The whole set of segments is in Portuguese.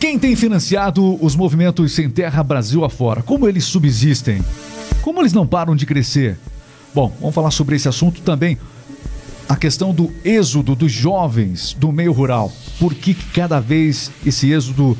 Quem tem financiado os movimentos Sem Terra Brasil afora? Como eles subsistem? Como eles não param de crescer? Bom, vamos falar sobre esse assunto também. A questão do êxodo dos jovens do meio rural. Por que cada vez esse êxodo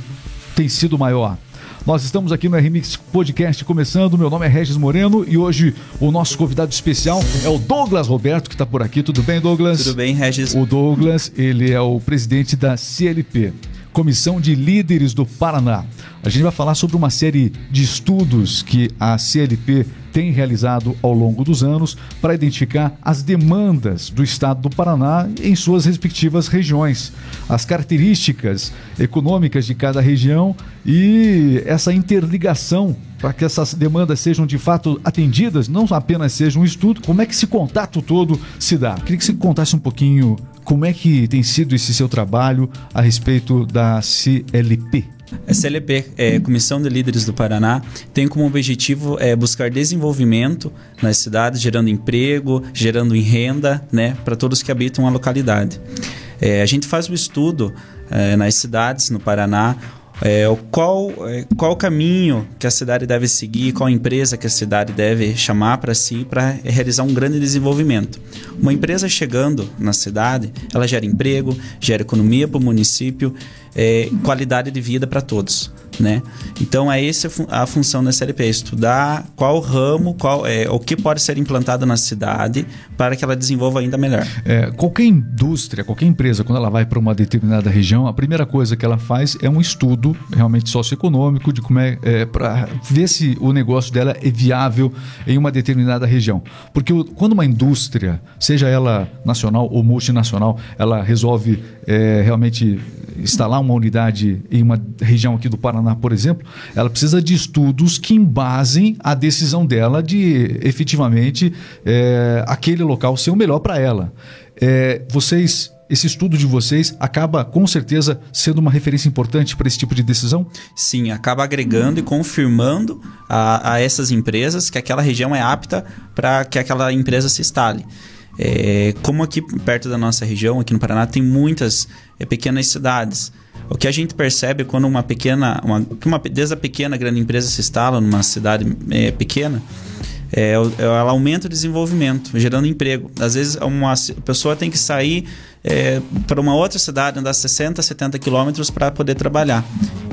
tem sido maior? Nós estamos aqui no RMix Podcast começando. Meu nome é Regis Moreno e hoje o nosso convidado especial é o Douglas Roberto, que está por aqui. Tudo bem, Douglas? Tudo bem, Regis. O Douglas, ele é o presidente da CLP. Comissão de Líderes do Paraná. A gente vai falar sobre uma série de estudos que a CLP tem realizado ao longo dos anos para identificar as demandas do estado do Paraná em suas respectivas regiões, as características econômicas de cada região e essa interligação para que essas demandas sejam de fato atendidas, não apenas seja um estudo, como é que esse contato todo se dá? Queria que você contasse um pouquinho como é que tem sido esse seu trabalho a respeito da CLP. A CLP, é, Comissão de Líderes do Paraná, tem como objetivo é, buscar desenvolvimento nas cidades, gerando emprego, gerando renda né, para todos que habitam a localidade. É, a gente faz o um estudo é, nas cidades no Paraná, é, qual, é, qual caminho que a cidade deve seguir, qual empresa que a cidade deve chamar para si para realizar um grande desenvolvimento. Uma empresa chegando na cidade, ela gera emprego, gera economia para o município, é, qualidade de vida para todos né? Então é essa a função da SLP, é estudar qual ramo, qual é o que pode ser implantado na cidade para que ela desenvolva ainda melhor. É, qualquer indústria, qualquer empresa, quando ela vai para uma determinada região, a primeira coisa que ela faz é um estudo realmente socioeconômico de como é, é para ver se o negócio dela é viável em uma determinada região, porque o, quando uma indústria, seja ela nacional ou multinacional, ela resolve é, realmente instalar uma unidade em uma região aqui do Paraná, por exemplo, ela precisa de estudos que embasem a decisão dela de efetivamente é, aquele local ser o melhor para ela. É, vocês esse estudo de vocês acaba com certeza sendo uma referência importante para esse tipo de decisão? Sim, acaba agregando e confirmando a, a essas empresas que aquela região é apta para que aquela empresa se instale. É, como aqui perto da nossa região, aqui no Paraná, tem muitas é, pequenas cidades. O que a gente percebe quando uma pequena, uma, uma, desde a pequena grande empresa se instala numa cidade é, pequena, é, ela aumenta o desenvolvimento, gerando emprego. Às vezes uma pessoa tem que sair é, para uma outra cidade, andar 60, 70 quilômetros para poder trabalhar.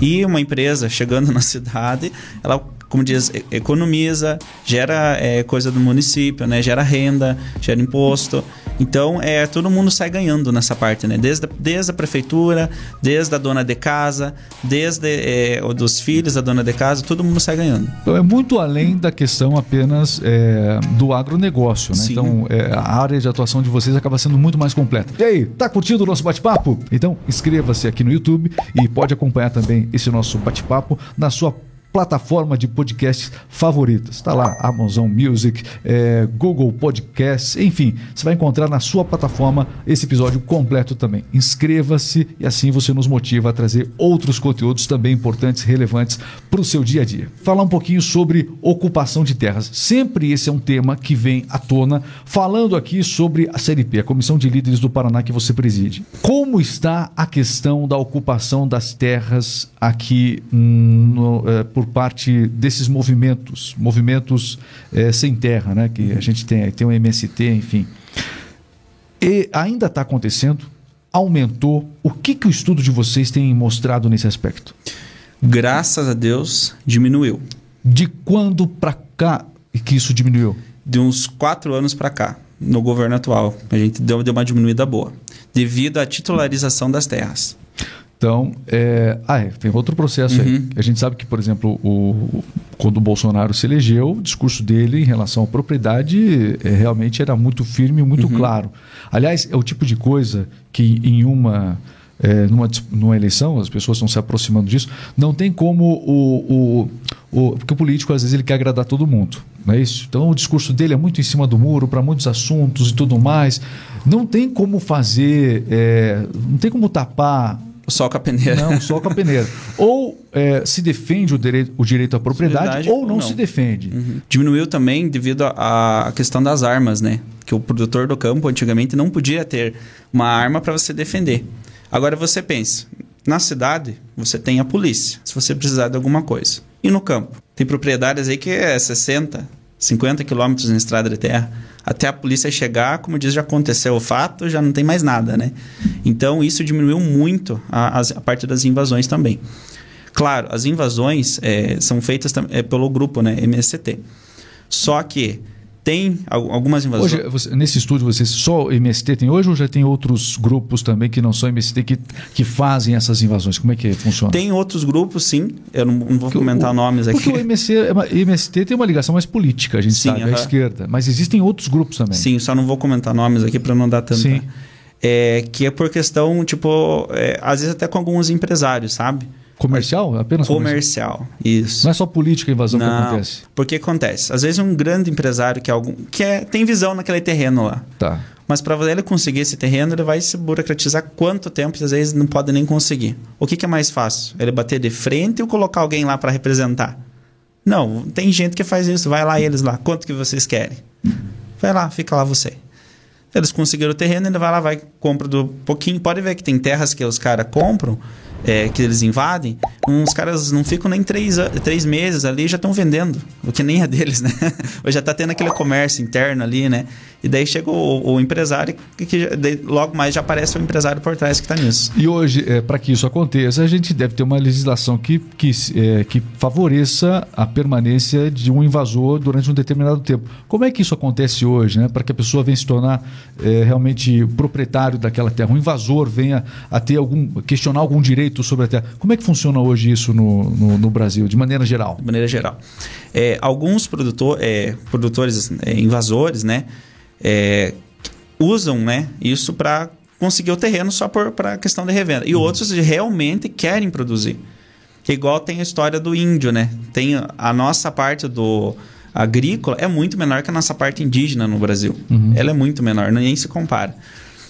E uma empresa chegando na cidade, ela como diz, economiza, gera é, coisa do município, né? Gera renda, gera imposto. Então, é, todo mundo sai ganhando nessa parte, né? Desde, desde a prefeitura, desde a dona de casa, desde é, dos filhos da dona de casa, todo mundo sai ganhando. Então, é muito além da questão apenas é, do agronegócio, né? Sim. Então, é, a área de atuação de vocês acaba sendo muito mais completa. E aí, tá curtindo o nosso bate-papo? Então, inscreva-se aqui no YouTube e pode acompanhar também esse nosso bate-papo na sua plataforma de podcasts favoritas. Está lá, Amazon Music, é, Google Podcasts, enfim, você vai encontrar na sua plataforma esse episódio completo também. Inscreva-se e assim você nos motiva a trazer outros conteúdos também importantes, relevantes para o seu dia a dia. Falar um pouquinho sobre ocupação de terras. Sempre esse é um tema que vem à tona, falando aqui sobre a CLP, a Comissão de Líderes do Paraná que você preside. Como está a questão da ocupação das terras aqui no, é, por por parte desses movimentos, movimentos é, sem terra, né? Que a gente tem, tem o MST, enfim. E ainda está acontecendo? Aumentou? O que, que o estudo de vocês tem mostrado nesse aspecto? Graças a Deus, diminuiu. De quando para cá que isso diminuiu? De uns quatro anos para cá, no governo atual. A gente deu, deu uma diminuída boa, devido à titularização das terras. Então, é... ah, é, tem outro processo uhum. aí. A gente sabe que, por exemplo, o... quando o Bolsonaro se elegeu, o discurso dele em relação à propriedade é, realmente era muito firme e muito uhum. claro. Aliás, é o tipo de coisa que em uma. É, numa, numa eleição, as pessoas estão se aproximando disso, não tem como o, o, o. Porque o político, às vezes, ele quer agradar todo mundo. Não é isso? Então, o discurso dele é muito em cima do muro para muitos assuntos e tudo mais. Não tem como fazer. É, não tem como tapar só com a peneira. Não, só com a peneira. ou é, se defende o direito, o direito à propriedade, ou não, não, se defende. Uhum. Diminuiu também devido à questão das armas, né? Que o produtor do campo antigamente não podia ter uma arma para você defender. Agora você pensa, Na cidade, você tem a polícia, se você precisar de alguma coisa. E no campo? Tem propriedades aí que é 60, 50 quilômetros na estrada de terra. Até a polícia chegar, como diz, já aconteceu o fato, já não tem mais nada, né? Então, isso diminuiu muito a, a parte das invasões também. Claro, as invasões é, são feitas é, pelo grupo, né, MST. Só que tem algumas invasões. Hoje, você, nesse estúdio, vocês só MST tem hoje ou já tem outros grupos também que não são MST que, que fazem essas invasões? Como é que funciona? Tem outros grupos, sim. Eu não, não vou porque comentar o, nomes aqui. Porque o MST, MST é tem uma ligação mais política, a gente sim, sabe, uh -huh. à esquerda. Mas existem outros grupos também. Sim, só não vou comentar nomes aqui para não dar tanta. Sim. É, que é por questão, tipo, é, às vezes até com alguns empresários, sabe? Comercial? Apenas comercial. comercial. Isso. Não é só política a invasão Não, que acontece. Porque acontece. Às vezes um grande empresário que, é algum, que é, tem visão naquele terreno lá. Tá. Mas para ele conseguir esse terreno, ele vai se burocratizar quanto tempo, às vezes não pode nem conseguir. O que, que é mais fácil? Ele bater de frente ou colocar alguém lá para representar? Não, tem gente que faz isso. Vai lá eles lá. Quanto que vocês querem? Vai lá, fica lá você. Eles conseguiram o terreno, ele vai lá, vai, compra do pouquinho. Pode ver que tem terras que os caras compram é, que eles invadem, uns caras não ficam nem três, três meses ali já estão vendendo, o que nem é deles, né? Ou já está tendo aquele comércio interno ali, né? E daí chega o, o empresário que, que logo mais já aparece o empresário por trás que está nisso. E hoje, é, para que isso aconteça, a gente deve ter uma legislação que, que, é, que favoreça a permanência de um invasor durante um determinado tempo. Como é que isso acontece hoje, né? Para que a pessoa venha se tornar é, realmente proprietário daquela terra, um invasor venha a ter algum questionar algum direito sobre a terra. Como é que funciona hoje isso no, no, no Brasil, de maneira geral? De maneira geral. É, alguns produtor, é, produtores é, invasores, né? É, usam né, isso para conseguir o terreno só para a questão de revenda. E uhum. outros realmente querem produzir. Igual tem a história do índio, né? Tem a nossa parte do agrícola é muito menor que a nossa parte indígena no Brasil. Uhum. Ela é muito menor, nem se compara.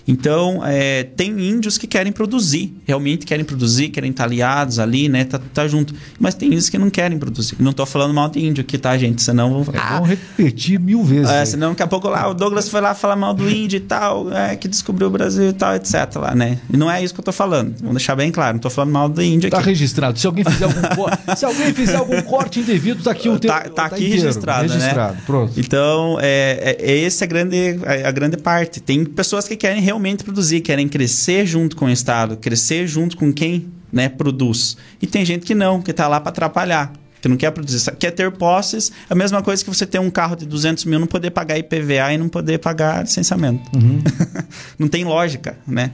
Então, é, tem índios que querem produzir, realmente querem produzir, querem estar aliados ali, né? Tá, tá junto. Mas tem índios que não querem produzir. Não estou falando mal de índio aqui, tá, gente? Senão. É ah, repetir mil vezes. É, senão daqui a pouco lá o Douglas foi lá falar mal do índio e tal, é, que descobriu o Brasil e tal, etc. Lá, né? E não é isso que eu estou falando. Vamos deixar bem claro, não estou falando mal do índio tá aqui. Tá registrado. Se alguém fizer algum, corte, se alguém fizer algum corte indevido, tá aqui o teu. Tá, tá, tá aqui inteiro, registrado, registrado, né? Pronto. Então, é, é, é essa a grande, a, a grande parte. Tem pessoas que querem realmente produzir, querem querem crescer junto com o Estado, crescer junto com quem né, produz. E tem gente que não, que está lá para atrapalhar, que não quer produzir, quer ter posses. É a mesma coisa que você ter um carro de 200 mil, não poder pagar IPVA e não poder pagar licenciamento. Uhum. não tem lógica, né?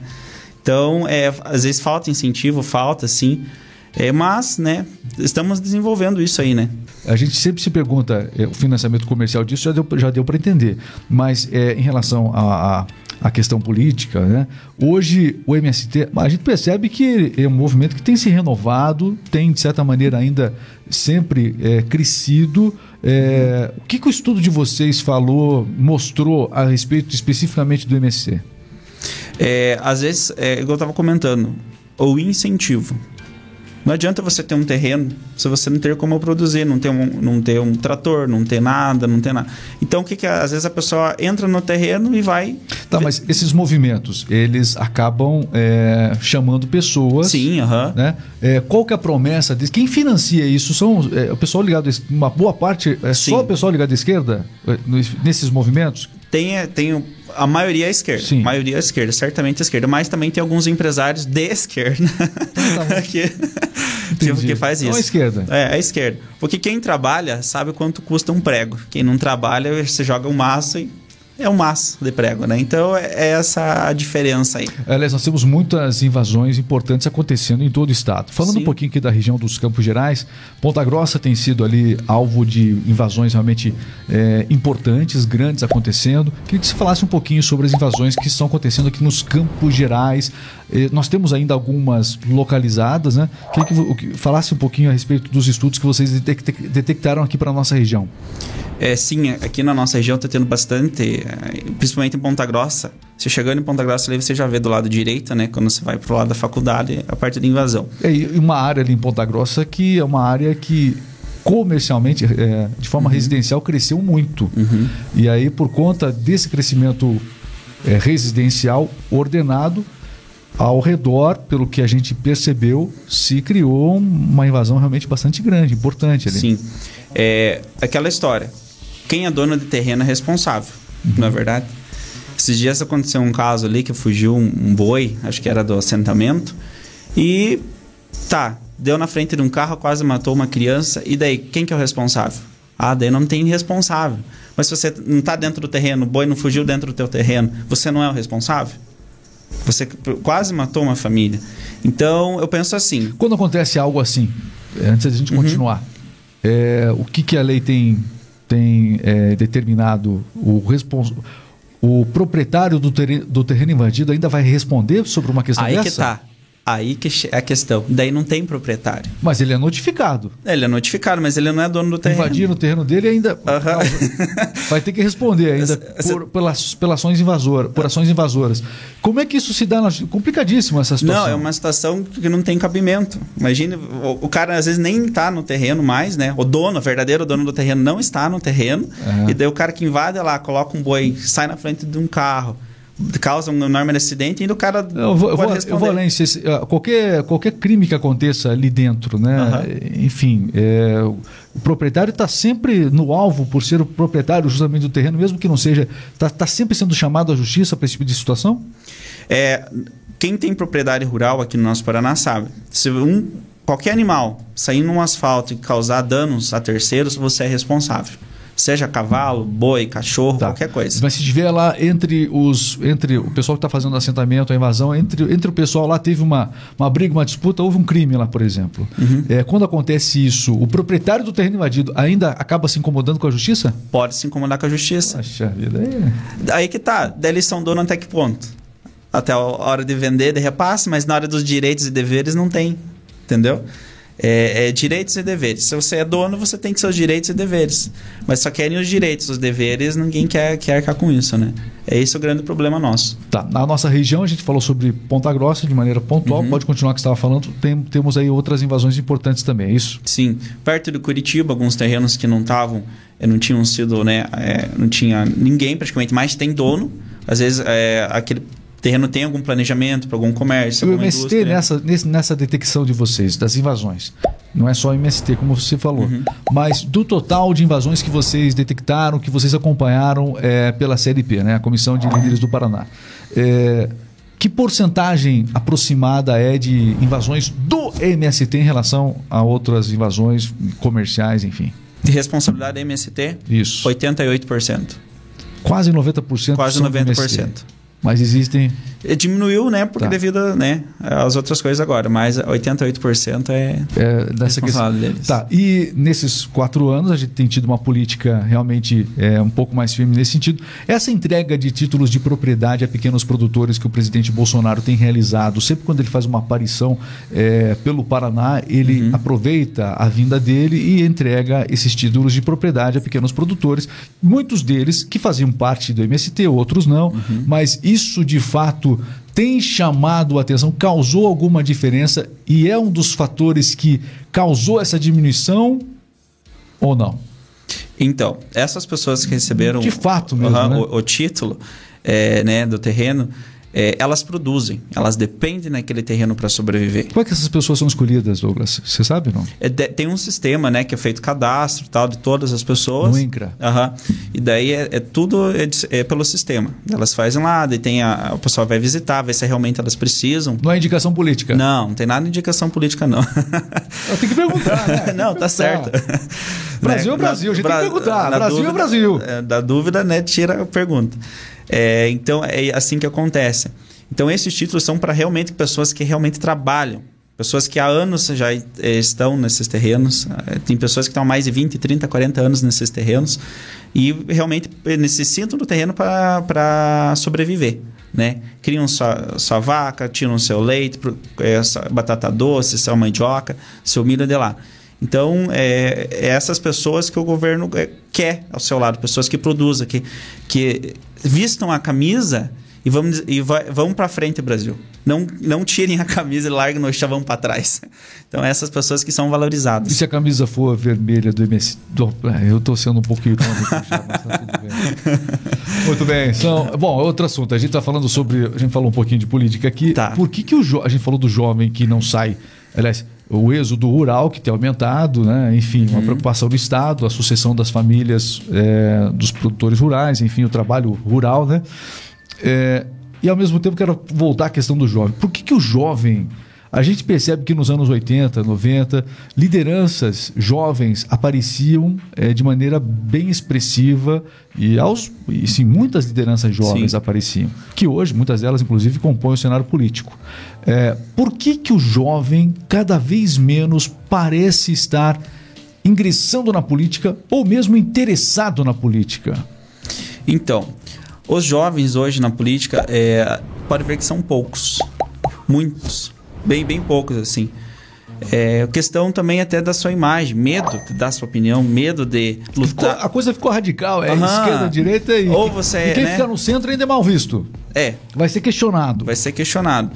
Então, é, às vezes falta incentivo, falta sim. É, mas, né, estamos desenvolvendo isso aí, né? A gente sempre se pergunta, é, o financiamento comercial disso já deu, já deu para entender, mas é, em relação a, a a questão política. Né? Hoje, o MST, a gente percebe que é um movimento que tem se renovado, tem, de certa maneira, ainda sempre é, crescido. É, o que, que o estudo de vocês falou, mostrou a respeito especificamente do MST? É, às vezes, é, eu estava comentando, o incentivo. Não adianta você ter um terreno se você não ter como produzir, não ter um, não ter um trator, não ter nada, não ter nada. Então, o que, que? Às vezes a pessoa entra no terreno e vai. Tá, mas esses movimentos, eles acabam é, chamando pessoas. Sim, aham. Uh -huh. né? É, qual que é a promessa deles? Quem financia isso? São é, o pessoal ligado. Uma boa parte é Sim. só o pessoal ligado à esquerda é, nesses movimentos? Tem, tem a maioria é esquerda. Sim. A maioria é esquerda, certamente é esquerda. Mas também tem alguns empresários de esquerda então, tá que, que faz isso. Então é a esquerda. É, é a esquerda. Porque quem trabalha sabe quanto custa um prego. Quem não trabalha, você joga um maço e é um maço de prego, né? Então é, é essa a diferença aí. Aliás, nós temos muitas invasões importantes acontecendo em todo o estado. Falando Sim. um pouquinho aqui da região dos Campos Gerais, Ponta Grossa tem sido ali alvo de invasões realmente é, importantes, grandes acontecendo. Queria que você falasse um pouquinho sobre as invasões que estão acontecendo aqui nos Campos Gerais. É, nós temos ainda algumas localizadas, né? Queria que falasse um pouquinho a respeito dos estudos que vocês detectaram aqui para a nossa região. É, sim, aqui na nossa região está tendo bastante, é, principalmente em Ponta Grossa. Você chegando em Ponta Grossa ali, você já vê do lado direito, né? Quando você vai para o lado da faculdade, a parte de invasão. É, e uma área ali em Ponta Grossa que é uma área que comercialmente, é, de forma uhum. residencial, cresceu muito. Uhum. E aí, por conta desse crescimento é, residencial ordenado, ao redor, pelo que a gente percebeu, se criou uma invasão realmente bastante grande, importante ali. Sim. É aquela história. Quem é dono de terreno é responsável, é verdade? Esses dias aconteceu um caso ali que fugiu um, um boi, acho que era do assentamento, e tá, deu na frente de um carro, quase matou uma criança, e daí, quem que é o responsável? Ah, daí não tem responsável. Mas se você não está dentro do terreno, o boi não fugiu dentro do teu terreno, você não é o responsável? Você quase matou uma família. Então, eu penso assim. Quando acontece algo assim, antes da gente uhum. continuar, é, o que, que a lei tem, tem é, determinado? O, respons... o proprietário do, ter... do terreno invadido ainda vai responder sobre uma questão Aí dessa? Aí que tá. Aí que é a questão. Daí não tem proprietário. Mas ele é notificado. Ele é notificado, mas ele não é dono do terreno. Invadir o terreno dele ainda. Uhum. Vai ter que responder ainda por, pelas, pelas ações invasoras, por ações invasoras. Como é que isso se dá? Na... Complicadíssimo essa situação. Não, é uma situação que não tem cabimento. Imagine, o, o cara às vezes nem está no terreno mais, né? O dono, o verdadeiro dono do terreno, não está no terreno. Uhum. E daí o cara que invade lá, coloca um boi, sai na frente de um carro causa um enorme acidente e o cara eu vou, eu vou, eu vou além se, qualquer qualquer crime que aconteça ali dentro né? Uhum. enfim é, o proprietário está sempre no alvo por ser o proprietário justamente do terreno mesmo que não seja está tá sempre sendo chamado à justiça para esse tipo de situação? É quem tem propriedade rural aqui no nosso Paraná sabe se um qualquer animal sair no asfalto e causar danos a terceiros você é responsável Seja cavalo, boi, cachorro, tá. qualquer coisa. Mas se tiver lá entre os. entre o pessoal que está fazendo assentamento, a invasão, entre, entre o pessoal lá teve uma, uma briga, uma disputa, houve um crime lá, por exemplo. Uhum. É, quando acontece isso, o proprietário do terreno invadido ainda acaba se incomodando com a justiça? Pode se incomodar com a justiça. Poxa vida. Aí, aí que tá. Daí eles são dono até que ponto? Até a hora de vender, de repasse, mas na hora dos direitos e deveres não tem. Entendeu? É, é, direitos e deveres. Se você é dono, você tem que seus direitos e deveres. Mas só querem os direitos, os deveres, ninguém quer, quer arcar com isso, né? É esse o grande problema nosso. Tá. Na nossa região, a gente falou sobre Ponta Grossa de maneira pontual. Uhum. Pode continuar que você estava falando. Tem, temos aí outras invasões importantes também, é isso? Sim. Perto de Curitiba, alguns terrenos que não estavam, eh, não tinham sido, né? É, não tinha ninguém praticamente, mas tem dono. Às vezes, é, aquele terreno tem algum planejamento para algum comércio, o MST nessa, nessa detecção de vocês, das invasões, não é só o MST, como você falou, uhum. mas do total de invasões que vocês detectaram, que vocês acompanharam é, pela CLP, né, a Comissão de Líderes do Paraná, é, que porcentagem aproximada é de invasões do MST em relação a outras invasões comerciais, enfim? De responsabilidade do MST? Isso. 88%. Quase 90%. Quase 90%. Mas existem. Diminuiu, né? Porque tá. devido né, às outras coisas agora. Mas 88% é, é dessa questão. deles. Tá. E nesses quatro anos a gente tem tido uma política realmente é, um pouco mais firme nesse sentido. Essa entrega de títulos de propriedade a pequenos produtores que o presidente Bolsonaro tem realizado, sempre quando ele faz uma aparição é, pelo Paraná, ele uhum. aproveita a vinda dele e entrega esses títulos de propriedade a pequenos produtores. Muitos deles que faziam parte do MST, outros não. Uhum. Mas isso de fato tem chamado a atenção, causou alguma diferença e é um dos fatores que causou essa diminuição ou não? Então, essas pessoas que receberam de fato mesmo, né? o, o, título é, né, do terreno, é, elas produzem, elas dependem naquele terreno para sobreviver. Como é que essas pessoas são escolhidas, Douglas? Você sabe não? É, de, tem um sistema, né, que é feito cadastro tal de todas as pessoas. No INCRA. Uhum. E daí é, é tudo é, é, pelo sistema. Elas fazem lá, daí tem a, o pessoal vai visitar, ver se realmente elas precisam. Não é indicação política? Não, não tem nada de indicação política não. Eu tenho que perguntar, né? não, tá certo. Brasil é Brasil, a gente tem que perguntar. Brasil dúvida, é Brasil. É, da dúvida, né, tira a pergunta. É, então é assim que acontece. Então esses títulos são para realmente pessoas que realmente trabalham, pessoas que há anos já é, estão nesses terrenos. É, tem pessoas que estão há mais de 20, 30, 40 anos nesses terrenos e realmente necessitam do terreno para sobreviver. Né? Criam sua, sua vaca, tiram seu leite, batata doce, sua mandioca, seu milho de lá. Então, é, é, essas pessoas que o governo quer ao seu lado, pessoas que produzam, que, que vistam a camisa e vamos, e vai, vamos para frente, Brasil. Não, não tirem a camisa e larguem no chavão para trás. Então, essas pessoas que são valorizadas. E se a camisa for vermelha do MS? Do, é, eu estou sendo um pouco irônico já, mas tá tudo bem. Muito bem. São, bom, outro assunto. A gente está falando sobre. A gente falou um pouquinho de política aqui. Tá. Por que, que o jo, a gente falou do jovem que não sai. Aliás, o êxodo rural que tem aumentado, né? enfim, uma preocupação do Estado, a sucessão das famílias é, dos produtores rurais, enfim, o trabalho rural, né? É, e ao mesmo tempo quero voltar à questão do jovem. Por que, que o jovem a gente percebe que nos anos 80, 90, lideranças jovens apareciam é, de maneira bem expressiva e, aos, e sim, muitas lideranças jovens sim. apareciam, que hoje, muitas delas, inclusive, compõem o cenário político. É, por que, que o jovem cada vez menos parece estar ingressando na política ou mesmo interessado na política? Então, os jovens hoje na política, é, pode ver que são poucos, muitos bem, bem poucos, assim. É, questão também até da sua imagem, medo de dar sua opinião, medo de lutar. a coisa ficou radical, é uhum. esquerda, direita e. Ou você e quem né? fica no centro ainda é mal visto. É. Vai ser questionado. Vai ser questionado.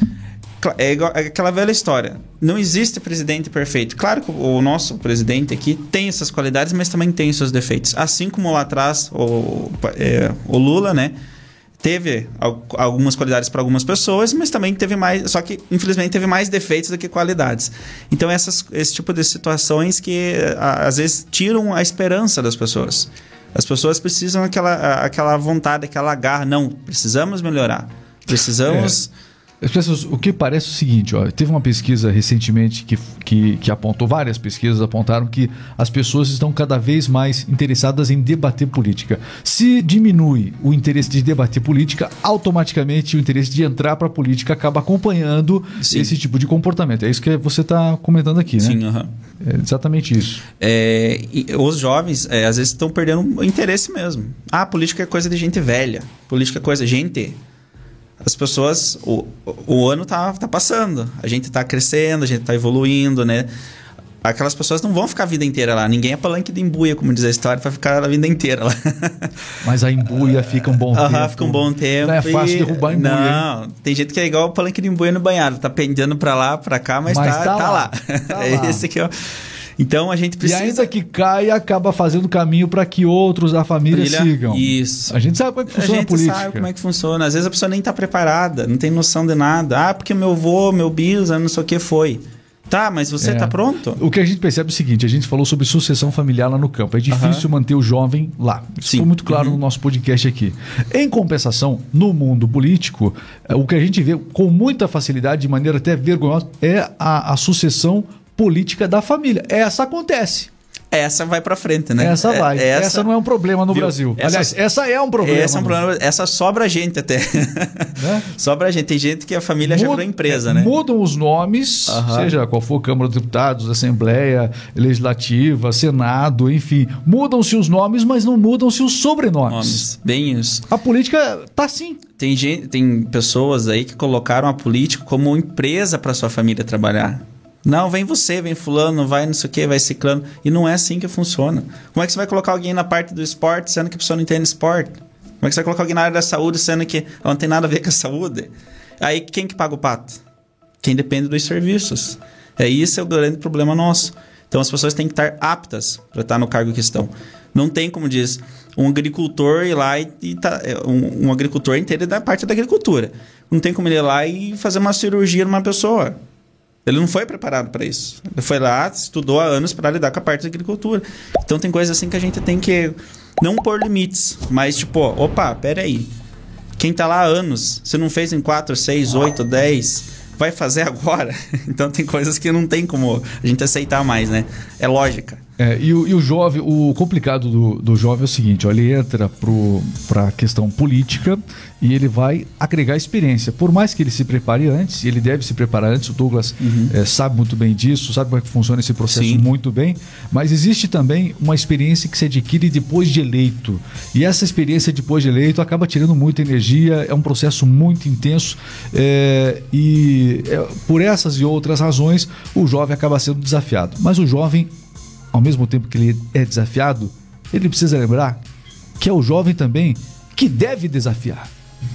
É, igual, é aquela velha história. Não existe presidente perfeito. Claro que o nosso presidente aqui tem essas qualidades, mas também tem seus defeitos. Assim como lá atrás o, é, o Lula, né? Teve algumas qualidades para algumas pessoas, mas também teve mais, só que infelizmente teve mais defeitos do que qualidades. Então essas, esse tipo de situações que às vezes tiram a esperança das pessoas. As pessoas precisam aquela aquela vontade, aquela garra, não, precisamos melhorar. Precisamos é Pessoas, o que parece é o seguinte, ó, teve uma pesquisa recentemente que, que, que, apontou, várias pesquisas apontaram que as pessoas estão cada vez mais interessadas em debater política. Se diminui o interesse de debater política, automaticamente o interesse de entrar para a política acaba acompanhando Sim. esse tipo de comportamento. É isso que você está comentando aqui, né? Sim, é exatamente isso. É, os jovens, é, às vezes, estão perdendo o interesse mesmo. Ah, política é coisa de gente velha. Política é coisa de gente as pessoas. O, o ano tá, tá passando. A gente tá crescendo, a gente tá evoluindo, né? Aquelas pessoas não vão ficar a vida inteira lá. Ninguém é palanque de embuia, como diz a história, para ficar a vida inteira lá. Mas a embuia fica um bom tempo. Aham, fica um bom tempo. Não é fácil e... derrubar a embuia. Não, hein? tem gente que é igual o palanque de embuia no banhado. Tá pendendo para lá, para cá, mas, mas tá, tá, tá lá. Tá lá. Esse aqui é o... Então a gente precisa. E ainda que caia, acaba fazendo caminho para que outros da família Brilha. sigam. Isso. A gente sabe como é que funciona a, gente a política. sabe como é que funciona. Às vezes a pessoa nem está preparada, não tem noção de nada. Ah, porque meu avô, meu bisa, não sei o que foi. Tá, mas você está é. pronto? O que a gente percebe é o seguinte: a gente falou sobre sucessão familiar lá no campo. É difícil uhum. manter o jovem lá. Isso Sim. ficou muito claro uhum. no nosso podcast aqui. Em compensação, no mundo político, é, o que a gente vê com muita facilidade, de maneira até vergonhosa, é a, a sucessão política da família. Essa acontece. Essa vai para frente, né? Essa vai. É, essa, essa, não é um problema no viu? Brasil. Essa, Aliás, essa é um problema. Essa é um problema. Essa sobra a gente até. Né? sobra a gente. Tem gente que a família Muda, já virou empresa, né? Mudam os nomes, seja qual for Câmara dos Deputados, Assembleia Legislativa, Senado, enfim. Mudam-se os nomes, mas não mudam-se os sobrenomes. Nomes. Bem isso. A política tá assim. Tem, gente, tem pessoas aí que colocaram a política como empresa para sua família trabalhar. Não, vem você, vem fulano, vai não sei o que, vai ciclano. E não é assim que funciona. Como é que você vai colocar alguém na parte do esporte, sendo que a pessoa não entende esporte? Como é que você vai colocar alguém na área da saúde, sendo que ela não tem nada a ver com a saúde? Aí quem que paga o pato? Quem depende dos serviços. É isso é o grande problema nosso. Então as pessoas têm que estar aptas para estar no cargo que estão. Não tem, como diz, um agricultor ir lá e, e tá, é, um, um agricultor inteiro da parte da agricultura. Não tem como ele ir lá e fazer uma cirurgia numa pessoa. Ele não foi preparado para isso. Ele foi lá, estudou há anos para lidar com a parte da agricultura. Então tem coisas assim que a gente tem que não pôr limites, mas tipo, opa, pera aí. Quem tá lá há anos, se não fez em 4, 6, 8, 10, vai fazer agora? então tem coisas que não tem como a gente aceitar mais, né? É lógica. É, e, o, e, o, jovem, o complicado do, do jovem é o seguinte: ó, ele entra para a questão política e ele vai agregar experiência. Por mais que ele se prepare antes, ele deve se preparar antes, o Douglas uhum. é, sabe muito bem disso, sabe como é que funciona esse processo Sim. muito bem, mas existe também uma experiência que se adquire depois de eleito. E essa experiência depois de eleito acaba tirando muita energia, é um processo muito intenso é, e é, por essas e outras razões o jovem acaba sendo desafiado. Mas o jovem ao mesmo tempo que ele é desafiado, ele precisa lembrar que é o jovem também que deve desafiar,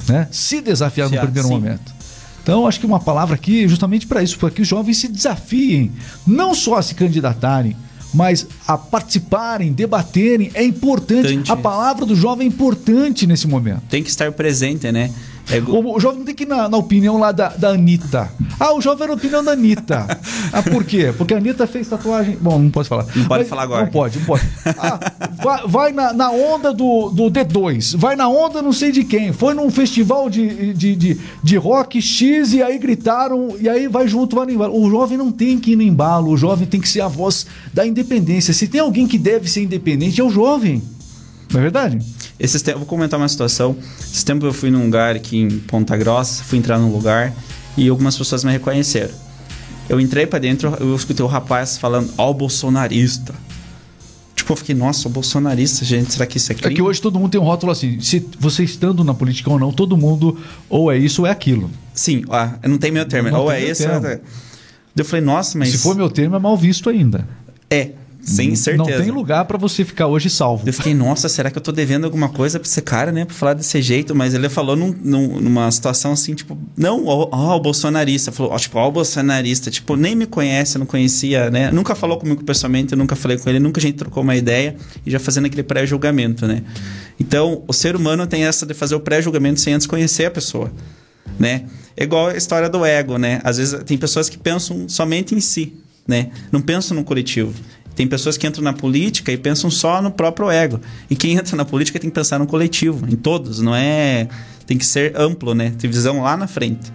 né? Se desafiar no primeiro sim. momento. Então, acho que uma palavra aqui é justamente para isso, para que os jovens se desafiem, não só a se candidatarem, mas a participarem, debaterem é importante. importante. A palavra do jovem é importante nesse momento. Tem que estar presente, né? É... O, o, jovem não tem que ir na, na opinião lá da, da Anitta. Ah, o jovem era a opinião da Anitta. Ah, por quê? Porque a Anitta fez tatuagem. Bom, não pode falar. Não pode Mas, falar agora. Não pode, não pode. Ah, vai, vai na, na, onda do, do D2, vai na onda não sei de quem. Foi num festival de, de, de, de rock X e aí gritaram, e aí vai junto, vai no embalo. O jovem não tem que ir no embalo, o jovem tem que ser a voz da independência. Se tem alguém que deve ser independente, é o jovem. Não é verdade? Esses tempos, vou comentar uma situação. Esse tempo eu fui num lugar aqui em Ponta Grossa, fui entrar num lugar e algumas pessoas me reconheceram. Eu entrei para dentro, eu escutei o rapaz falando, ó, o bolsonarista. Tipo, eu fiquei, nossa, bolsonarista, gente, será que isso é crime? É que hoje todo mundo tem um rótulo assim, se você estando na política ou não, todo mundo ou é isso ou é aquilo. Sim, ó, não tem meu termo, não ou é isso ou é... Eu falei, nossa, mas... Se for meu termo, é mal visto ainda. É, sem certeza. Não tem lugar para você ficar hoje salvo. Eu fiquei, nossa, será que eu tô devendo alguma coisa pra esse cara, né? Pra falar desse jeito. Mas ele falou num, num, numa situação assim, tipo, não, ó, ó o bolsonarista. Falou, ó, tipo, ó, o bolsonarista. Tipo, nem me conhece, não conhecia, né? Nunca falou comigo pessoalmente, eu nunca falei com ele, nunca a gente trocou uma ideia e já fazendo aquele pré-julgamento, né? Então, o ser humano tem essa de fazer o pré-julgamento sem antes conhecer a pessoa, né? É igual a história do ego, né? Às vezes tem pessoas que pensam somente em si, né? Não pensam no coletivo. Tem pessoas que entram na política e pensam só no próprio ego. E quem entra na política tem que pensar no coletivo, em todos, não é. Tem que ser amplo, né? Ter visão lá na frente.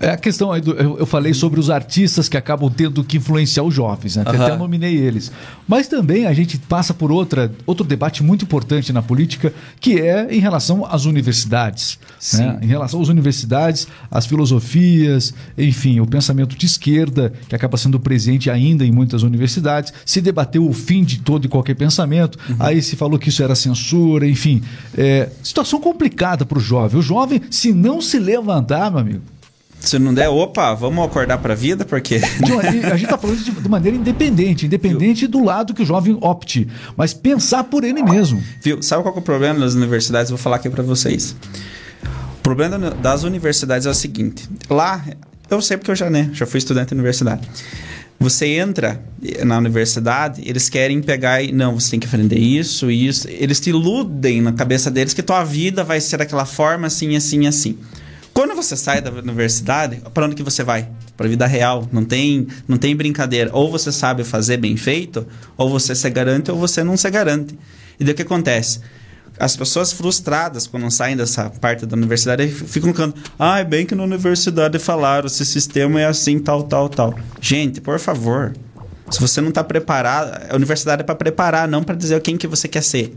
É a questão aí, do, eu, eu, falei sobre os artistas que acabam tendo que influenciar os jovens, né? Uhum. Até nominei eles. Mas também a gente passa por outra, outro debate muito importante na política, que é em relação às universidades. Né? Em relação às universidades, às filosofias, enfim, o pensamento de esquerda, que acaba sendo presente ainda em muitas universidades. Se debateu o fim de todo e qualquer pensamento, uhum. aí se falou que isso era censura, enfim. É, situação complicada para o jovem. O jovem, se não se levantar, meu amigo, se não der, opa, vamos acordar para a vida, porque. a gente está falando de, de, maneira independente, independente Viu? do lado que o jovem opte, mas pensar por ele mesmo. Viu? Sabe qual é o problema das universidades? Vou falar aqui para vocês. O problema das universidades é o seguinte: lá, eu sei porque eu já, né, já fui estudante da universidade. Você entra na universidade, eles querem pegar e não, você tem que aprender isso, isso. Eles te iludem na cabeça deles que tua vida vai ser daquela forma, assim, assim, assim. Quando você sai da universidade, para onde que você vai? Para a vida real. Não tem, não tem brincadeira. Ou você sabe fazer bem feito, ou você se garante, ou você não se garante. E daí o que acontece? As pessoas frustradas quando saem dessa parte da universidade ficam falando: ah, é bem que na universidade falaram, esse sistema é assim, tal, tal, tal. Gente, por favor. Se você não está preparado, a universidade é para preparar, não para dizer quem que você quer ser.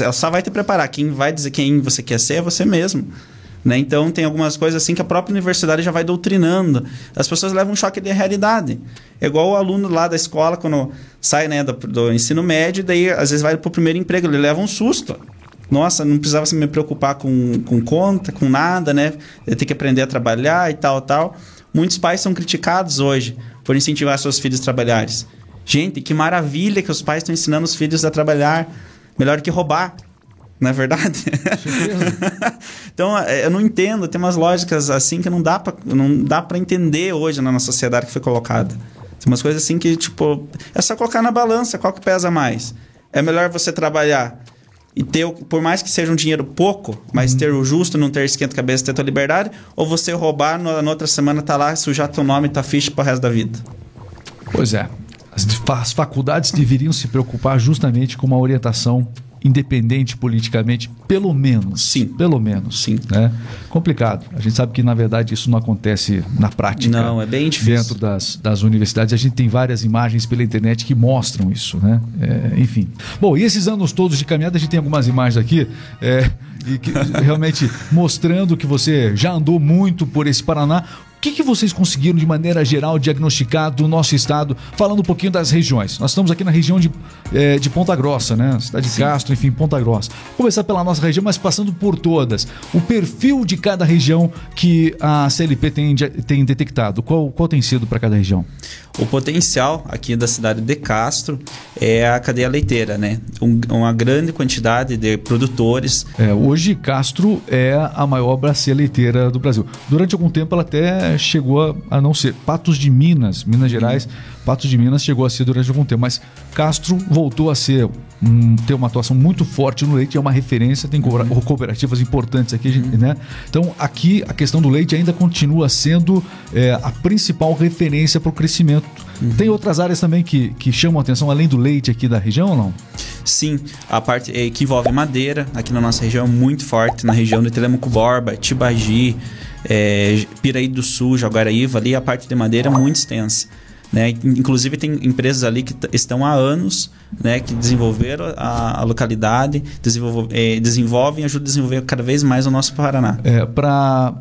Ela só vai te preparar. Quem vai dizer quem você quer ser é você mesmo. Né? Então, tem algumas coisas assim que a própria universidade já vai doutrinando. As pessoas levam um choque de realidade. É igual o aluno lá da escola, quando sai né, do, do ensino médio, daí às vezes vai para o primeiro emprego, ele leva um susto. Nossa, não precisava me preocupar com, com conta, com nada, né? Tenho que aprender a trabalhar e tal, tal. Muitos pais são criticados hoje por incentivar seus filhos a trabalharem. Gente, que maravilha que os pais estão ensinando os filhos a trabalhar. Melhor que roubar. Não é verdade? então, é, eu não entendo, tem umas lógicas assim que não dá para não dá para entender hoje na nossa sociedade que foi colocada. Tem umas coisas assim que, tipo, é só colocar na balança, qual que pesa mais? É melhor você trabalhar e ter, por mais que seja um dinheiro pouco, mas uhum. ter o justo, não ter esquenta cabeça, ter tua liberdade, ou você roubar, no, na outra semana tá lá, sujar teu nome e tá ficha pro resto da vida. Pois é. As faculdades deveriam se preocupar justamente com uma orientação independente politicamente, pelo menos. Sim. Pelo menos. Sim. Né? Complicado. A gente sabe que, na verdade, isso não acontece na prática. Não, é bem difícil. Dentro das, das universidades. A gente tem várias imagens pela internet que mostram isso, né? É, enfim. Bom, e esses anos todos de caminhada, a gente tem algumas imagens aqui. É, e que, realmente mostrando que você já andou muito por esse Paraná. O que, que vocês conseguiram, de maneira geral, diagnosticar do nosso estado, falando um pouquinho das regiões? Nós estamos aqui na região de, é, de Ponta Grossa, né? Cidade de Sim. Castro, enfim, Ponta Grossa. Vou começar pela nossa região, mas passando por todas. O perfil de cada região que a CLP tem, tem detectado, qual, qual tem sido para cada região? O potencial aqui da cidade de Castro é a cadeia leiteira, né? Um, uma grande quantidade de produtores. É, hoje, Castro é a maior bacia leiteira do Brasil. Durante algum tempo, ela até chegou a, a não ser. Patos de Minas, Minas Gerais, Patos de Minas chegou a ser durante algum tempo, mas Castro voltou a ser um, ter uma atuação muito forte no leite, é uma referência, tem uhum. cooperativas importantes aqui, uhum. né? Então aqui a questão do leite ainda continua sendo é, a principal referência para o crescimento. Uhum. Tem outras áreas também que, que chamam a atenção além do leite aqui da região ou não? Sim, a parte é, que envolve madeira aqui na nossa região é muito forte, na região do Telemaco Borba, Tibagi, é, Piraí do Sul, Jaguaraíva, ali a parte de madeira é muito extensa. Né? Inclusive tem empresas ali que estão há anos, né, que desenvolveram a, a localidade, é, desenvolvem e ajudam a desenvolver cada vez mais o nosso Paraná. É, para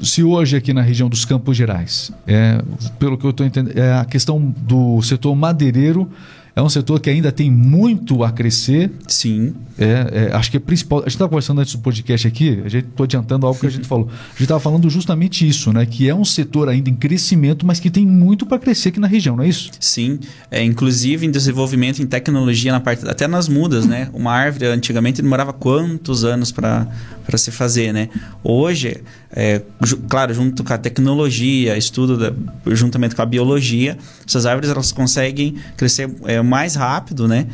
se hoje aqui na região dos Campos Gerais, é, pelo que eu estou entendendo, é a questão do setor madeireiro é um setor que ainda tem muito a crescer. Sim. É, é acho que é principal. A gente estava conversando antes do podcast aqui, a gente estou adiantando algo que a gente falou. A gente estava falando justamente isso, né? Que é um setor ainda em crescimento, mas que tem muito para crescer aqui na região, não é isso? Sim. É, inclusive em desenvolvimento em tecnologia na parte. Até nas mudas, né? Uma árvore antigamente demorava quantos anos para se fazer, né? Hoje, é, claro, junto com a tecnologia, estudo da, juntamente com a biologia, essas árvores elas conseguem crescer é, mais rápido, né?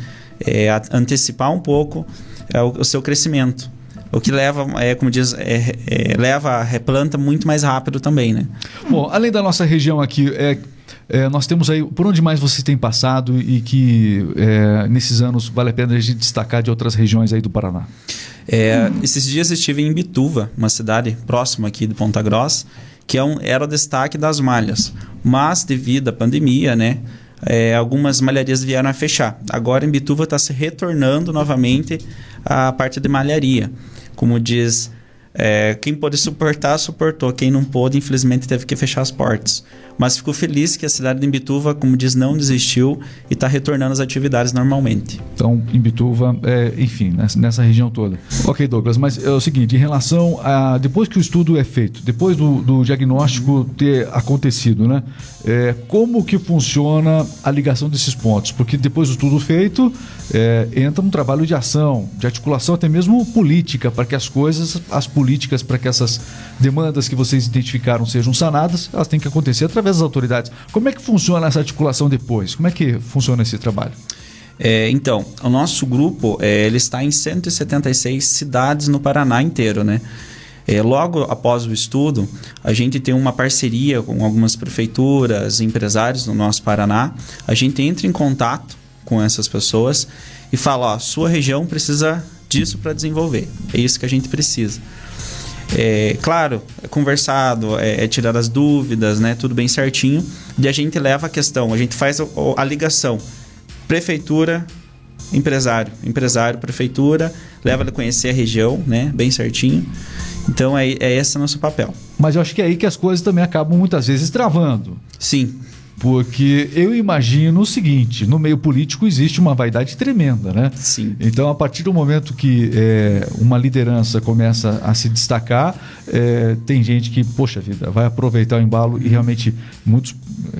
É, antecipar um pouco é, o, o, seu crescimento. O que leva, é, como diz, é, é, leva a replanta muito mais rápido também, né? Bom, além da nossa região aqui, é, nós temos aí, por onde mais você tem passado e que é, nesses anos vale a pena a gente destacar de outras regiões aí do Paraná? É, esses dias estive em Bituva, uma cidade próxima aqui de Ponta Grossa, que é um, era o destaque das malhas. Mas devido à pandemia, né, é, algumas malharias vieram a fechar. Agora em Bituva está se retornando novamente a parte de malharia. Como diz, é, quem pôde suportar, suportou. Quem não pôde, infelizmente, teve que fechar as portas mas fico feliz que a cidade de Imbituva, como diz, não desistiu e está retornando às atividades normalmente. Então, Imbituva, é, enfim, nessa, região toda. Ok, Douglas, mas é o seguinte, em relação a depois que o estudo é feito, depois do, do diagnóstico ter acontecido, né? É, como que funciona a ligação desses pontos? Porque depois do estudo feito, é, entra um trabalho de ação, de articulação, até mesmo política, para que as coisas, as políticas, para que essas demandas que vocês identificaram sejam sanadas, elas têm que acontecer através das autoridades. Como é que funciona essa articulação depois? Como é que funciona esse trabalho? É, então, o nosso grupo é, ele está em 176 cidades no Paraná inteiro, né? É, logo após o estudo, a gente tem uma parceria com algumas prefeituras, empresários no nosso Paraná. A gente entra em contato com essas pessoas e fala: ó, sua região precisa disso para desenvolver. É isso que a gente precisa. É, claro, é conversado, é, é tirar as dúvidas, né? Tudo bem certinho. E a gente leva a questão, a gente faz a, a ligação. Prefeitura, empresário. Empresário, prefeitura, leva a conhecer a região, né? Bem certinho. Então é, é esse o nosso papel. Mas eu acho que é aí que as coisas também acabam muitas vezes travando. Sim. Porque eu imagino o seguinte: no meio político existe uma vaidade tremenda, né? Sim. Então, a partir do momento que é, uma liderança começa a se destacar, é, tem gente que, poxa vida, vai aproveitar o embalo e realmente, muitos,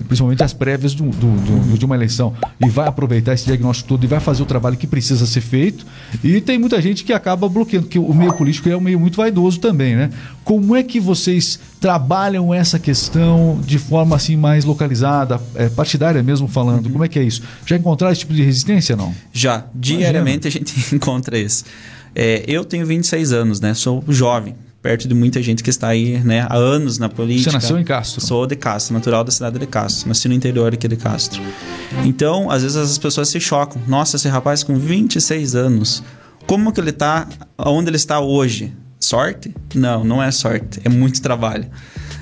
principalmente as prévias do, do, do, de uma eleição, e vai aproveitar esse diagnóstico todo e vai fazer o trabalho que precisa ser feito. E tem muita gente que acaba bloqueando, que o meio político é um meio muito vaidoso também, né? Como é que vocês trabalham essa questão de forma assim mais localizada, é, partidária mesmo falando? Uhum. Como é que é isso? Já encontraram esse tipo de resistência não? Já. Diariamente Imagina. a gente encontra isso. É, eu tenho 26 anos, né? Sou jovem, perto de muita gente que está aí né, há anos na política. Você nasceu em Castro? Sou de Castro, natural da cidade de Castro. Nasci no interior aqui de Castro. Então, às vezes as pessoas se chocam. Nossa, esse rapaz com 26 anos, como que ele está, onde ele está hoje? Sorte? Não, não é sorte, é muito trabalho,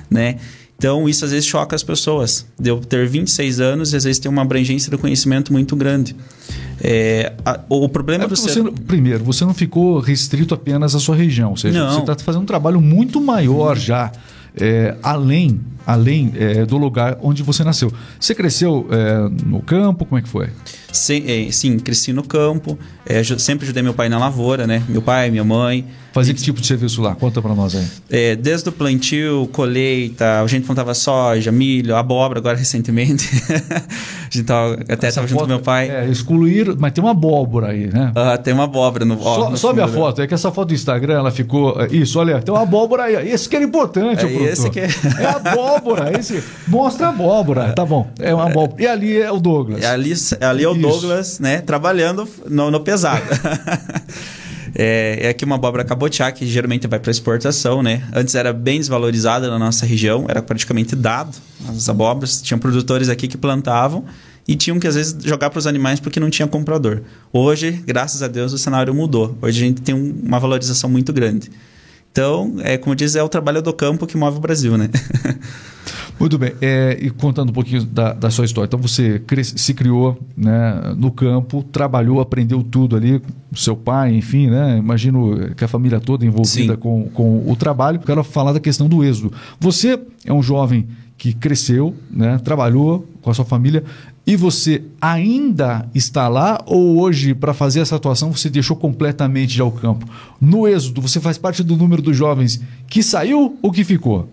né? Então, isso às vezes choca as pessoas. De eu ter 26 anos e às vezes ter uma abrangência do conhecimento muito grande. É, a, o problema é do ser... Você, primeiro, você não ficou restrito apenas à sua região. Ou seja, não. você está fazendo um trabalho muito maior já, é, além além é, do lugar onde você nasceu. Você cresceu é, no campo? Como é que foi? Sim, é, sim cresci no campo. É, sempre ajudei meu pai na lavoura, né? Meu pai, minha mãe. Fazia que tipo de serviço lá? Conta para nós aí. É, desde o plantio, colheita, a gente plantava soja, milho, abóbora agora recentemente. gente tava, até estava junto com meu pai. É, excluir, mas tem uma abóbora aí, né? Ah, tem uma abóbora no, ó, so, no Sobe a foto, é que essa foto do Instagram, ela ficou. É, isso, olha, tem uma abóbora aí. Esse que era importante, é esse que é... é abóbora. Esse, mostra a abóbora. Tá bom, é uma abóbora. E ali é o Douglas. E ali, ali é o isso. Douglas, né? Trabalhando no, no pesado. É, é aqui uma abóbora cabotiá que geralmente vai para exportação, né? Antes era bem desvalorizada na nossa região, era praticamente dado as abóboras. Tinham produtores aqui que plantavam e tinham que às vezes jogar para os animais porque não tinha comprador. Hoje, graças a Deus, o cenário mudou. Hoje a gente tem um, uma valorização muito grande. Então, é como diz, é o trabalho do campo que move o Brasil, né? Muito bem. É, e contando um pouquinho da, da sua história. Então, você se criou né, no campo, trabalhou, aprendeu tudo ali, seu pai, enfim, né? Imagino que a família toda envolvida com, com o trabalho. Quero falar da questão do êxodo. Você é um jovem que cresceu, né, trabalhou com a sua família e você ainda está lá ou hoje para fazer essa atuação você deixou completamente já o campo? No êxodo, você faz parte do número dos jovens que saiu ou que ficou?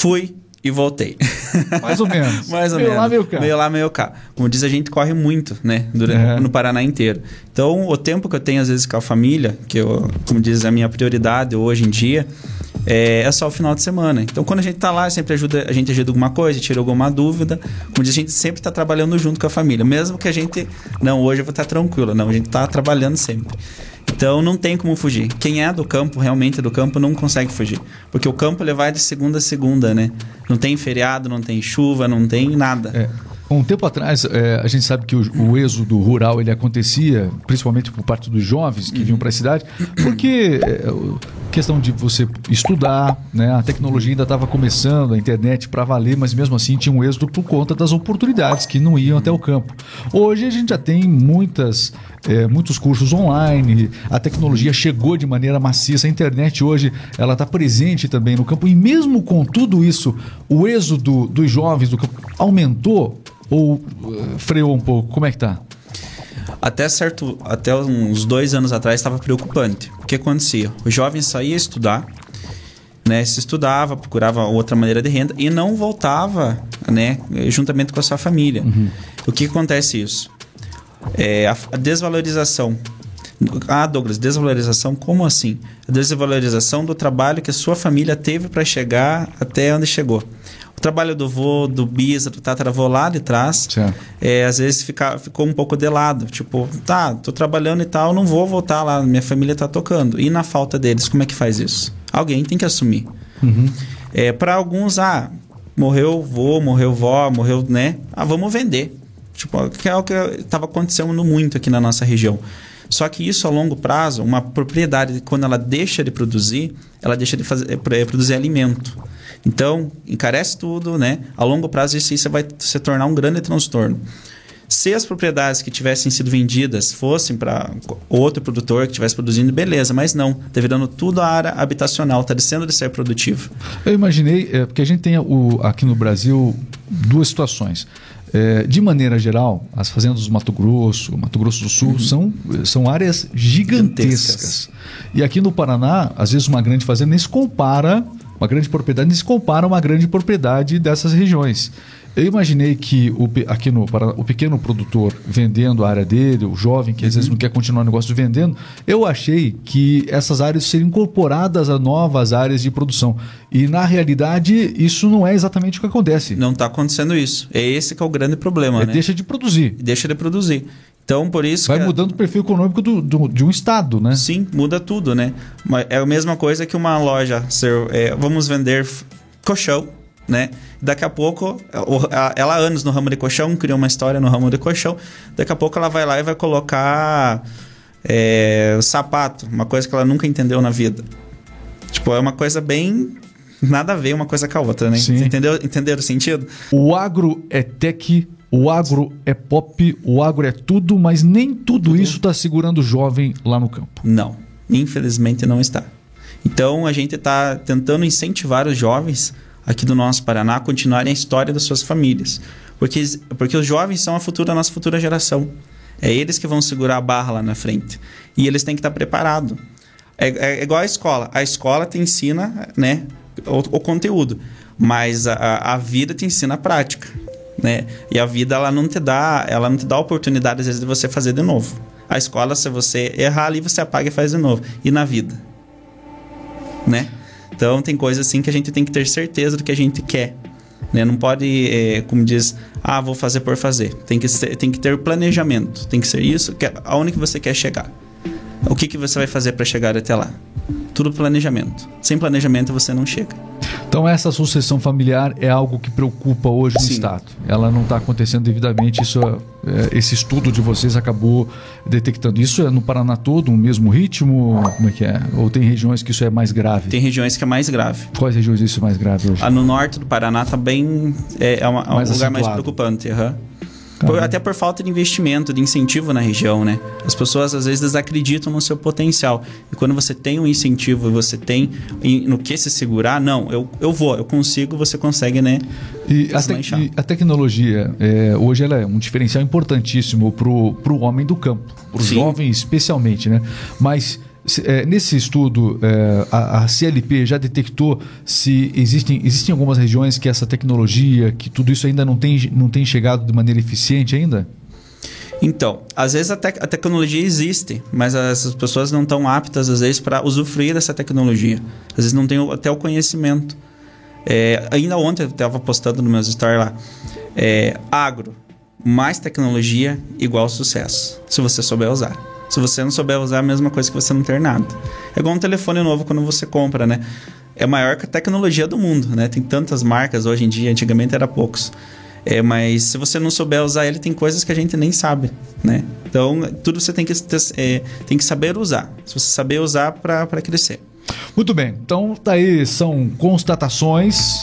Fui e voltei. Mais ou menos. Mais ou meio menos. lá, meio cá. Meio lá, meio cá. Como diz, a gente corre muito, né? Durante, é. No Paraná inteiro. Então, o tempo que eu tenho, às vezes, com a família, que eu, como diz, é a minha prioridade hoje em dia, é, é, só o final de semana. Então, quando a gente está lá, sempre ajuda, a gente ajuda alguma coisa, tira alguma dúvida. Como diz, a gente sempre está trabalhando junto com a família. Mesmo que a gente, não, hoje eu vou estar tranquilo. Não, a gente está trabalhando sempre. Então não tem como fugir. Quem é do campo, realmente do campo, não consegue fugir. Porque o campo ele vai de segunda a segunda, né? Não tem feriado, não tem chuva, não tem nada. É. Um tempo atrás, é, a gente sabe que o, o, êxodo rural ele acontecia principalmente por parte dos jovens que uhum. vinham para a cidade, porque é, questão de você estudar, né? a tecnologia ainda estava começando, a internet para valer, mas mesmo assim tinha um êxodo por conta das oportunidades que não iam até o campo. Hoje a gente já tem muitas, é, muitos cursos online, a tecnologia chegou de maneira maciça, a internet hoje ela está presente também no campo, e mesmo com tudo isso, o êxodo dos jovens do campo aumentou ou uh, freou um pouco? Como é que tá? Até certo, até uns dois anos atrás estava preocupante. O que acontecia? O jovem saía estudar, né, se estudava, procurava outra maneira de renda e não voltava, né, juntamente com a sua família. Uhum. O que acontece isso? É, a, a desvalorização ah, Douglas, desvalorização? Como assim? A desvalorização do trabalho que a sua família teve para chegar até onde chegou. O trabalho do vô, do bisa, do tataravô lá de trás, é, às vezes fica, ficou um pouco de lado. Tipo, tá, tô trabalhando e tal, não vou voltar lá, minha família tá tocando. E na falta deles, como é que faz isso? Alguém tem que assumir. Uhum. É, para alguns, ah, morreu vô, morreu vó, morreu, né? Ah, vamos vender. Tipo, que é o que estava acontecendo muito aqui na nossa região. Só que isso a longo prazo, uma propriedade, quando ela deixa de produzir, ela deixa de fazer, é, produzir alimento. Então, encarece tudo, né? A longo prazo, isso, isso vai se tornar um grande transtorno. Se as propriedades que tivessem sido vendidas fossem para outro produtor que estivesse produzindo, beleza, mas não. Está virando tudo a área habitacional, está descendo de ser produtivo. Eu imaginei, é, porque a gente tem o, aqui no Brasil duas situações. É, de maneira geral, as fazendas do Mato Grosso, Mato Grosso do Sul, uhum. são, são áreas gigantescas. gigantescas. E aqui no Paraná, às vezes uma grande fazenda nem se compara uma grande propriedade nem se compara a uma grande propriedade dessas regiões. Eu imaginei que o, aqui no para o pequeno produtor vendendo a área dele, o jovem que às vezes uhum. não quer continuar o negócio vendendo, eu achei que essas áreas seriam incorporadas a novas áreas de produção. E na realidade, isso não é exatamente o que acontece. Não está acontecendo isso. É esse que é o grande problema. É, né? Deixa de produzir. Deixa de produzir. Então, por isso. Vai mudando o perfil econômico do, do, de um estado, né? Sim, muda tudo, né? É a mesma coisa que uma loja ser. É, vamos vender colchão, né? Daqui a pouco, ela há anos no ramo de colchão, criou uma história no ramo de colchão. Daqui a pouco ela vai lá e vai colocar é, sapato, uma coisa que ela nunca entendeu na vida. Tipo, é uma coisa bem nada a ver uma coisa com a outra, né? Sim. Entendeu? Entenderam o sentido? O agro é tech o agro é pop, o agro é tudo, mas nem tudo, tudo. isso está segurando o jovem lá no campo. Não, infelizmente não está. Então a gente está tentando incentivar os jovens aqui do nosso Paraná a continuarem a história das suas famílias. Porque, porque os jovens são a futura, a nossa futura geração. É eles que vão segurar a barra lá na frente. E eles têm que estar preparados. É, é, igual a escola. A escola te ensina né, o, o conteúdo, mas a, a vida te ensina a prática. Né? E a vida ela não te dá, ela não te dá oportunidade às vezes de você fazer de novo. A escola se você errar ali você apaga e faz de novo. E na vida, né? Então tem coisas assim que a gente tem que ter certeza do que a gente quer. Né? Não pode, é, como diz, ah, vou fazer por fazer. Tem que, ser, tem que ter planejamento. Tem que ser isso, que é aonde que você quer chegar. O que, que você vai fazer para chegar até lá? Tudo planejamento. Sem planejamento você não chega. Então essa sucessão familiar é algo que preocupa hoje no Sim. Estado. Ela não está acontecendo devidamente. Isso, é, esse estudo de vocês acabou detectando. Isso é no Paraná todo, o mesmo ritmo? Como é que é? Ou tem regiões que isso é mais grave? Tem regiões que é mais grave. Quais regiões isso é mais grave hoje? Ah, no norte do Paraná está bem... É, é, uma, é um lugar acentuado. mais preocupante. Uhum. Por, até por falta de investimento, de incentivo na região, né? As pessoas às vezes desacreditam no seu potencial. E quando você tem um incentivo e você tem no que se segurar, não, eu, eu vou, eu consigo, você consegue, né? E, a, te, e a, tecnologia, é, hoje ela é um diferencial importantíssimo para o homem do campo, para o jovem especialmente, né? Mas é, nesse estudo, é, a, a, CLP já detectou se existem, existem algumas regiões que essa tecnologia, que tudo isso ainda não tem, não tem chegado de maneira eficiente ainda? Então, às vezes a, a tecnologia existe, mas as pessoas não estão aptas, às vezes, para usufruir dessa tecnologia. Às vezes não tem até o conhecimento. É, ainda ontem eu estava postando no meus stories lá. É, agro, mais tecnologia igual sucesso, se você souber usar. Se você não souber usar, é a mesma coisa que você não ter nada. É igual um telefone novo quando você compra, né? É maior que a tecnologia do mundo, né? Tem tantas marcas hoje em dia, antigamente era poucos. É, mas se você não souber usar ele, tem coisas que a gente nem sabe, né? Então, tudo você tem que, é, tem que saber usar. Se você saber usar para crescer. Muito bem. Então, tá aí, são constatações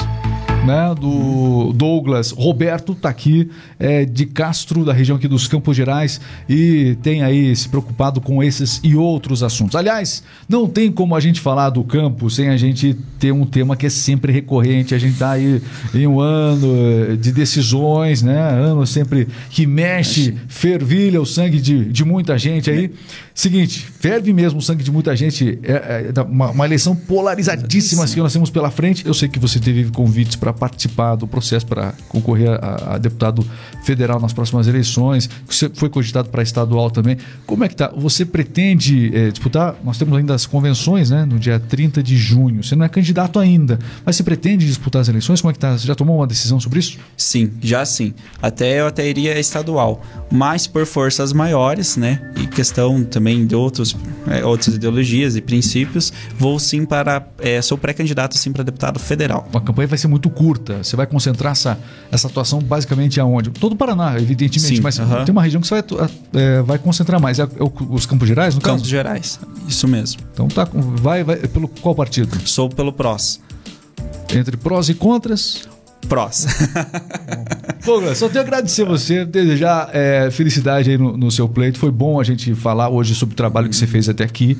né, do Douglas Roberto, tá aqui, é, de Castro, da região aqui dos Campos Gerais, e tem aí se preocupado com esses e outros assuntos. Aliás, não tem como a gente falar do campo sem a gente ter um tema que é sempre recorrente. A gente tá aí em um ano eh, de decisões, né? Ano sempre que mexe, fervilha o sangue de, de muita gente aí. Seguinte, ferve mesmo o sangue de muita gente. É, é uma, uma, eleição polarizadíssima que nós temos pela frente. Eu sei que você teve convites para participar do processo para concorrer a, a, deputado federal nas próximas eleições. Você foi cogitado para estadual também. Como é que tá? Você pretende é, disputar? Nós temos ainda as convenções, né? No dia 30 de junho. Você não é candidato ainda, mas você pretende disputar as eleições? Como é que tá? Você já tomou uma decisão sobre isso? Sim, já sim. Até eu até iria estadual, mas por forças maiores, né? E questão também também de outros, é, outras ideologias e princípios, vou sim para. É, sou pré-candidato sim para deputado federal. A campanha vai ser muito curta. Você vai concentrar essa, essa atuação basicamente aonde? Todo o Paraná, evidentemente, sim, mas uh -huh. tem uma região que você vai, é, vai concentrar mais. É, é os Campos Gerais, no Campos caso? Gerais, isso mesmo. Então tá. Vai, vai pelo qual partido? Sou pelo PROS. Entre prós e contras? Prós. Douglas, só tenho a agradecer você, desejar é, felicidade aí no, no, seu pleito. Foi bom a gente falar hoje sobre o trabalho que você fez até aqui.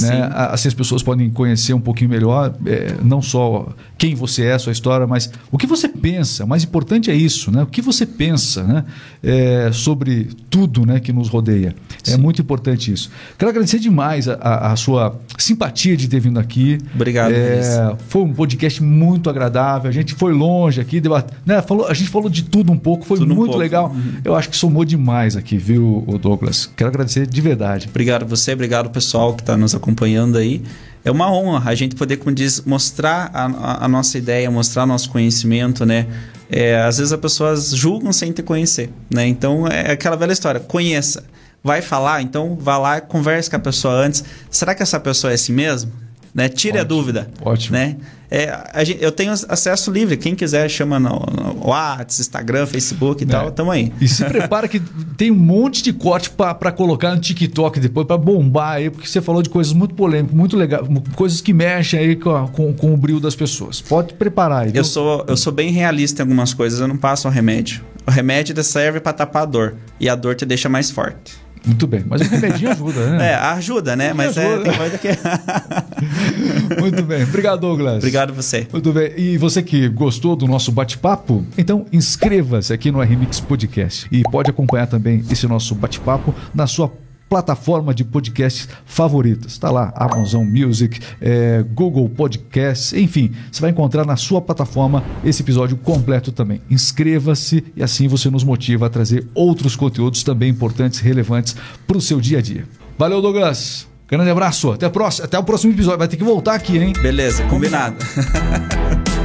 Né? Assim as pessoas podem conhecer um pouquinho melhor, é, não só quem você é, sua história, mas o que você pensa. O mais importante é isso, né? O que você pensa né? É, sobre tudo né, que nos rodeia. É Sim. É muito importante isso. Quero agradecer demais a, a, a, sua simpatia de ter vindo aqui. Obrigado. É, foi um podcast muito agradável. A gente foi longe aqui, debat... né? falou, a gente falou de tudo um pouco, foi tudo muito um legal. Uhum. Eu acho que somou demais aqui, viu, Douglas? Quero agradecer de verdade. Obrigado você, obrigado pessoal que está nos acompanhando aí. É uma honra a gente poder, como diz, mostrar a, a, a nossa ideia, mostrar nosso conhecimento, né? É, às vezes as pessoas julgam sem te conhecer, né? Então é aquela velha história, conheça. Vai falar, então vá lá, converse com a pessoa antes. Será que essa pessoa é assim mesmo? Né? Tire ótimo, a dúvida. Ótimo. Né? É, gente, eu tenho acesso livre. Quem quiser chama no, no WhatsApp, Instagram, Facebook e é. tal, tamo aí. E se prepara que tem um monte de corte para colocar no TikTok depois, para bombar aí, porque você falou de coisas muito polêmicas, muito legais, coisas que mexem aí com, com, com o brilho das pessoas. Pode preparar aí. Eu sou, eu sou bem realista em algumas coisas, eu não passo um remédio. O remédio serve para tapar a dor, e a dor te deixa mais forte. Muito bem, mas o remedinho ajuda, né? É, ajuda, né? Mas é, ajuda. é, tem coisa que. Muito bem. Obrigado, Douglas. Obrigado você. Muito bem. E você que gostou do nosso bate-papo, então inscreva-se aqui no RMix Podcast. E pode acompanhar também esse nosso bate-papo na sua plataforma de podcasts favoritas. Está lá, Amazon Music, é, Google Podcasts, enfim, você vai encontrar na sua plataforma esse episódio completo também. Inscreva-se e assim você nos motiva a trazer outros conteúdos também importantes, relevantes para o seu dia a dia. Valeu, Douglas! Grande abraço, até, próximo, até o próximo episódio. Vai ter que voltar aqui, hein? Beleza, combinado.